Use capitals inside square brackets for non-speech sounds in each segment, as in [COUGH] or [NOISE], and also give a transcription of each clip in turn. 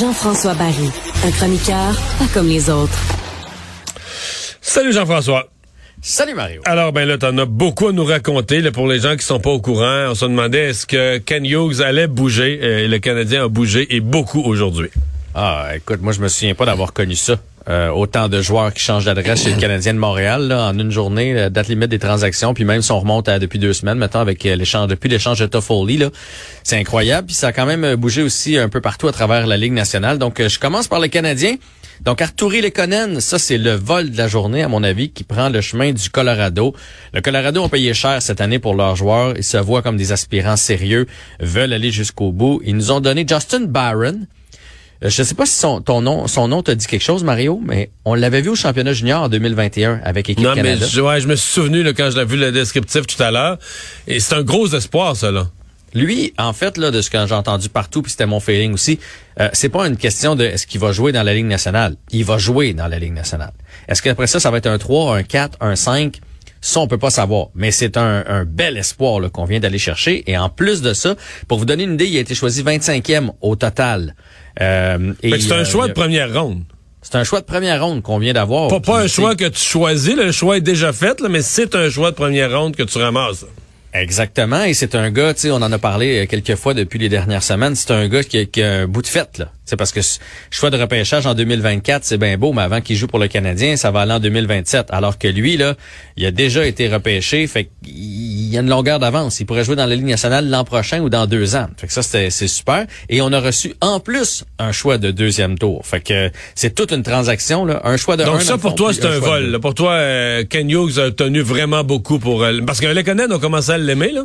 Jean-François Barry, un chroniqueur pas comme les autres. Salut Jean-François. Salut Mario. Alors ben là, t'en as beaucoup à nous raconter. Là, pour les gens qui sont pas au courant, on se demandait est-ce que Ken Hughes allait bouger. Euh, le Canadien a bougé et beaucoup aujourd'hui? Ah, écoute, moi je me souviens pas d'avoir connu ça. Euh, autant de joueurs qui changent d'adresse chez le Canadien de Montréal en une journée, date limite des transactions, puis même si on remonte depuis deux semaines maintenant avec euh, l'échange depuis l'échange de Toffoli, c'est incroyable. Puis ça a quand même euh, bougé aussi un peu partout à travers la Ligue nationale. Donc je commence par le Canadien. Donc Arturi Lekonen, ça c'est le vol de la journée à mon avis qui prend le chemin du Colorado. Le Colorado ont payé cher cette année pour leurs joueurs, ils se voient comme des aspirants sérieux, veulent aller jusqu'au bout. Ils nous ont donné Justin Barron, je ne sais pas si son, ton nom, son nom te dit quelque chose, Mario, mais on l'avait vu au championnat junior en 2021 avec équipe non, Canada. mais je, ouais, je me suis souvenu là, quand je l'ai vu le descriptif tout à l'heure. Et c'est un gros espoir, ça, là. Lui, en fait, là, de ce que j'ai entendu partout, puis c'était mon feeling aussi, euh, c'est pas une question de est-ce qu'il va jouer dans la Ligue nationale. Il va jouer dans la Ligue nationale. Est-ce qu'après ça, ça va être un 3, un 4, un 5? Ça, on peut pas savoir. Mais c'est un, un, bel espoir qu'on vient d'aller chercher. Et en plus de ça, pour vous donner une idée, il a été choisi 25e au total. Euh, c'est un euh, choix de première ronde. C'est un choix de première ronde qu'on vient d'avoir. Pas, pas un choix que tu choisis, le choix est déjà fait, là, mais c'est un choix de première ronde que tu ramasses. Exactement, et c'est un gars, tu sais, on en a parlé euh, quelques fois depuis les dernières semaines, c'est un gars qui a, qui a, un bout de fête, là. C'est parce que choix de repêchage en 2024, c'est bien beau, mais avant qu'il joue pour le Canadien, ça va aller en 2027. Alors que lui, là, il a déjà été repêché, fait qu'il y a une longueur d'avance. Il pourrait jouer dans la Ligue nationale l'an prochain ou dans deux ans. Fait que ça, c'est super. Et on a reçu en plus un choix de deuxième tour. Fait que c'est toute une transaction, là. Un choix de Donc ça, pour toi, c'est un, vol. Pour toi, Ken Hughes a tenu vraiment beaucoup pour... Euh, parce que les Canadiens ont commencé à l'aimer, là.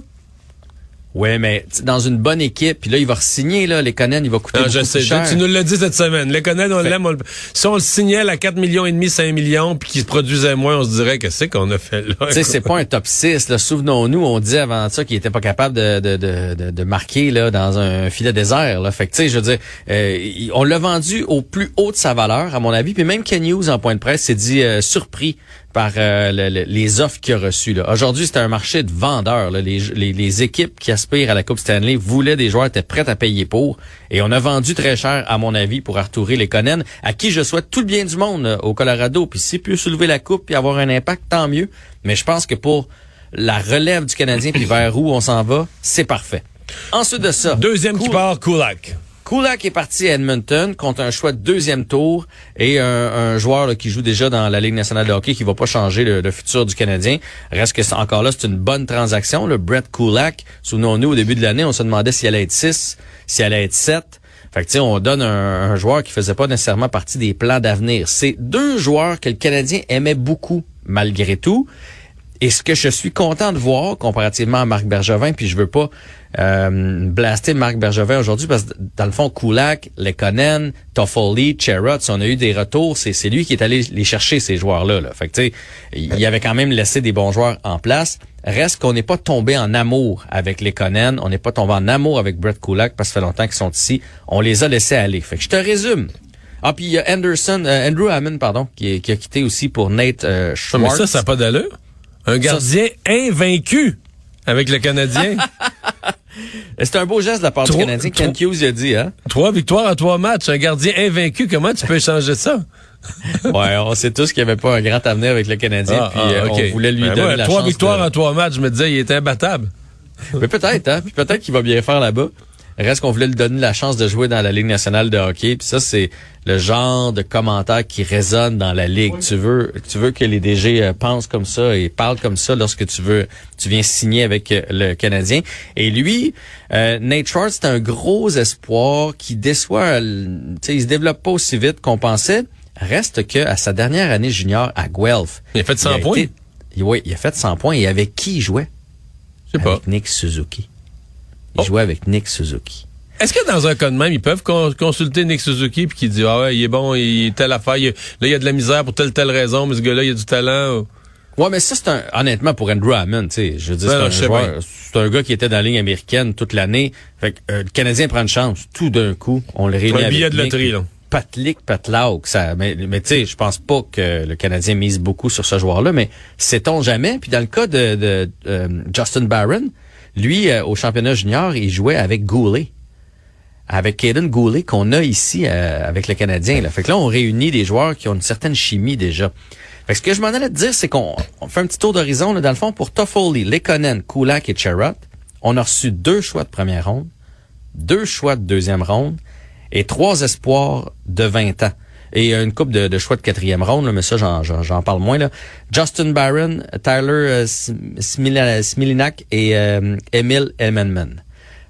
Ouais, mais dans une bonne équipe, puis là, il va signer là, les Conan, il va coûter ah, beaucoup je sais, cher. Tu nous l'as dit cette semaine. Les Conan, on l'aime. Si on le signait à 4 millions et demi, 5 millions, puis qu'il se produisait moins, on se dirait que c'est qu'on a fait là? Tu sais, c'est pas un top 6. Souvenons-nous, on dit avant ça qu'il était pas capable de, de, de, de, marquer là dans un filet désert. Là. Fait que tu sais, je veux dire, euh, on l'a vendu au plus haut de sa valeur, à mon avis. Puis même Ken Hughes, en point de presse, s'est dit euh, surpris par euh, les offres qu'il a reçues. Aujourd'hui, c'était un marché de vendeurs. Les, les, les, équipes qui aspirent à la Coupe Stanley voulaient des joueurs, étaient prêts à payer pour. Et on a vendu très cher, à mon avis, pour Arthurie Lekonen, à qui je souhaite tout le bien du monde euh, au Colorado. Puis s'il peut soulever la coupe et avoir un impact, tant mieux. Mais je pense que pour la relève du Canadien, puis vers où on s'en va, c'est parfait. Ensuite de ça... Deuxième qui part, Kulak. Kulak est parti à Edmonton contre un choix de deuxième tour et un, joueur qui joue déjà dans la Ligue nationale de hockey qui va pas changer le, futur du Canadien. Reste que encore là, c'est une bonne transaction. Le Brett Kulak, souvenons-nous, au début de l'année, on se demandait s'il allait être 6, s'il allait être 7. Fait que, on donne un, un, joueur qui faisait pas nécessairement partie des plans d'avenir. C'est deux joueurs que le Canadien aimait beaucoup, malgré tout. Et ce que je suis content de voir, comparativement à Marc Bergevin, puis je veux pas euh, blaster Marc Bergevin aujourd'hui, parce que dans le fond, Kulak, Lekonen, Toffoli, Cherot, on a eu des retours, c'est lui qui est allé les chercher, ces joueurs-là. Là. Fait que, tu sais, il avait quand même laissé des bons joueurs en place. Reste qu'on n'est pas tombé en amour avec les on n'est pas tombé en amour avec Brett Kulak, parce que ça fait longtemps qu'ils sont ici. On les a laissés aller. Fait que je te résume. Ah, puis il y a Anderson, euh, Andrew Hammond, pardon, qui, qui, a quitté aussi pour Nate euh, Schwartz. Mais ça, ça n'a pas d'allure. Un gardien invaincu avec le Canadien. [LAUGHS] C'est un beau geste de la part du Canadien. Ken Hughes a dit, hein? Trois victoires à trois matchs. Un gardien invaincu. Comment tu peux changer ça? [LAUGHS] ouais, on sait tous qu'il n'y avait pas un grand avenir avec le Canadien. Ah, puis ah, euh, on voulait lui ben donner la trois chance. Trois victoires à trois matchs, je me disais, il était imbattable. Mais peut-être, hein? Puis peut-être qu'il va bien faire là-bas. Reste qu'on voulait lui donner la chance de jouer dans la Ligue nationale de hockey. Puis ça, c'est le genre de commentaire qui résonne dans la Ligue. Tu veux tu veux que les DG euh, pensent comme ça et parlent comme ça lorsque tu veux tu viens signer avec euh, le Canadien. Et lui, euh, Nate Schwartz, c'est un gros espoir qui déçoit. Tu sais, il se développe pas aussi vite qu'on pensait Reste que à sa dernière année junior à Guelph. Il a fait 100 points. oui, il a fait 100 points. Et avec qui il jouait? Je sais pas. Avec Nick Suzuki. Oh. jouait avec Nick Suzuki. Est-ce que dans un cas de même, ils peuvent con- consulter Nick Suzuki puis qu'il dit ah ouais, il est bon, il est telle affaire, il- là il y a de la misère pour telle telle raison, mais ce gars-là il a du talent. Ouais, mais ça, c'est un, honnêtement, pour Andrew Hammond, tu sais, je veux dire, Ben c'est un c'est un gars qui était dans la ligne américaine toute l'année. Fait que, euh, le Canadien prend une chance. Tout d'un coup, on le réunit Un avec billet de Nick. loterie, là. Patlick, Patlauk, ça, mais, mais tu sais, je pense pas que le Canadien mise beaucoup sur ce joueur-là, mais sait-on jamais? Puis dans le cas de, de, euh, Justin Barron, lui, euh, au championnat junior, il jouait avec Goulet. Avec Caden Goulet qu'on a ici euh, avec le Canadien. Là. Fait que là, on réunit des joueurs qui ont une certaine chimie déjà. Fait ce que je m'en allais te dire, c'est qu'on on fait un petit tour d'horizon, dans le fond, pour Toffoli, Lekonen, Kulak et Charrot. On a reçu deux choix de première ronde, deux choix de deuxième ronde et trois espoirs de 20 ans. Et une coupe de, de choix de quatrième ronde, là, mais ça, j'en, j'en, j'en parle moins. Là. Justin Barron, Tyler euh, Sm- Smila- Smilinac et euh, Emil Elmenman.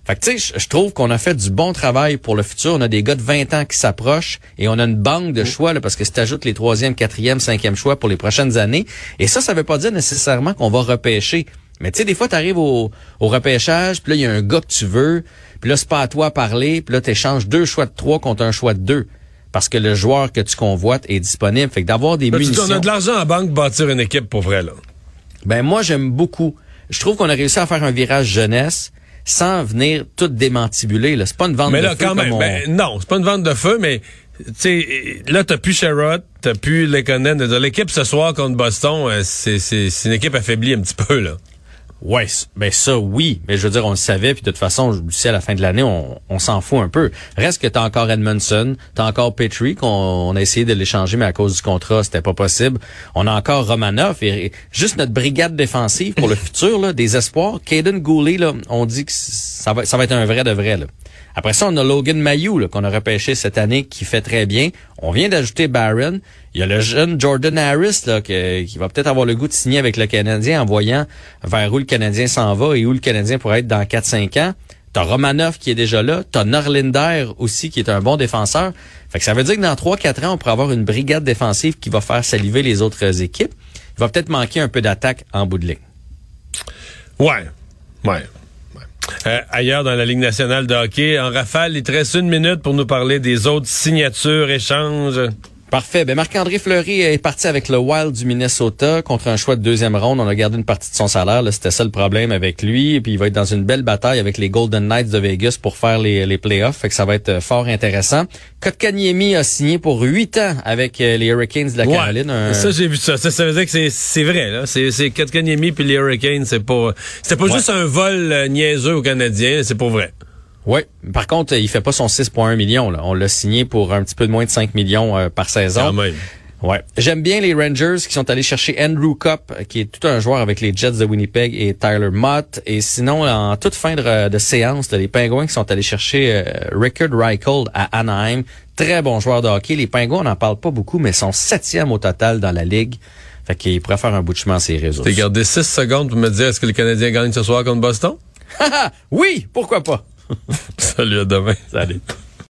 Fait que tu sais, je- trouve qu'on a fait du bon travail pour le futur. On a des gars de 20 ans qui s'approchent et on a une banque de choix là, parce que si tu ajoutes les troisième, quatrième, cinquième choix pour les prochaines années, et ça, ça veut pas dire nécessairement qu'on va repêcher. Mais tu sais, des fois, tu arrives au, au repêchage, puis là, il y a un gars que tu veux, puis là, c'est pas à toi à parler, puis là, tu échanges deux choix de trois contre un choix de deux. Parce que le joueur que tu convoites est disponible. Fait que d'avoir des tu dis, munitions... on a de l'argent en banque pour bâtir une équipe pour vrai là. Ben moi j'aime beaucoup. Je trouve qu'on a réussi à faire un virage jeunesse sans venir tout démantibuler. Là, c'est pas une vente Mais de là feu quand même, comme on- ben, non, c'est pas une vente de feu, mais tu sais, là t'as plus Sherrod, t'as plus Lekonen. L'équipe ce soir contre Boston, euh, c'est c'est c'est une équipe affaiblie un petit peu là. Ouais, ben ça oui, mais je veux dire on le savait puis de toute façon, sais à la fin de l'année, on, s'en fout un peu. Reste que t'as encore Edmondson, t'as encore Petrie qu'on on a essayé de l'échanger mais à cause du contrat, c'était pas possible. On a encore Romanov et, et juste notre brigade défensive pour le futur là, des espoirs. Caden Goulet là, on dit que ça va ça va être un vrai de vrai là. Après ça, on a Logan Mayou qu'on a repêché cette année qui fait très bien. On vient d'ajouter Barron. Il y a le jeune Jordan Harris là, qui va peut-être avoir le goût de signer avec le Canadien en voyant vers où le Canadien s'en va et où le Canadien pourrait être dans 4-5 ans. T'as Romanov qui est déjà là. T'as Norlinder aussi qui est un bon défenseur. Fait que ça veut dire que dans 3-4 ans, on pourrait avoir une brigade défensive qui va faire saliver les autres équipes. Il va peut-être manquer un peu d'attaque en bout de ligne. Ouais. Ouais. Euh, ailleurs dans la Ligue nationale de hockey, en rafale, il te reste une minute pour nous parler des autres signatures, échanges. Parfait. Ben Marc-André Fleury est parti avec le Wild du Minnesota contre un choix de deuxième ronde. On a gardé une partie de son salaire. là. C'était ça le problème avec lui. Et puis il va être dans une belle bataille avec les Golden Knights de Vegas pour faire les, les playoffs. Fait que ça va être euh, fort intéressant. Kotkaniemi a signé pour huit ans avec euh, les Hurricanes de la Caroline. Un- Ça, j'ai vu ça. ça. ça veut dire que c'est- c'est vrai, là. C'est, c'est Kotkaniemi puis les Hurricanes, c'est pas, c'était pas Ouais. juste un vol euh, niaiseux aux Canadiens, c'est pour vrai. Oui. Par contre, il fait pas son 6,1 millions. Là. On l'a signé pour un petit peu de moins de 5 millions euh, par saison. Quand même. Ouais. J'aime bien les Rangers qui sont allés chercher Andrew Cup, qui est tout un joueur avec les Jets de Winnipeg et Tyler Mott. Et sinon, en toute fin de, de séance, là, les Pingouins qui sont allés chercher euh, Rickard Reichel à Anaheim. Très bon joueur de hockey. Les Pingouins, on n'en parle pas beaucoup, mais sont septième au total dans la ligue. Fait qu'ils pourraient faire un bout de chemin à ces réseaux. T'as gardé 6 secondes pour me dire est-ce que les Canadiens gagnent ce soir contre Boston? [LAUGHS] oui, pourquoi pas? Salut, à demain. Salut.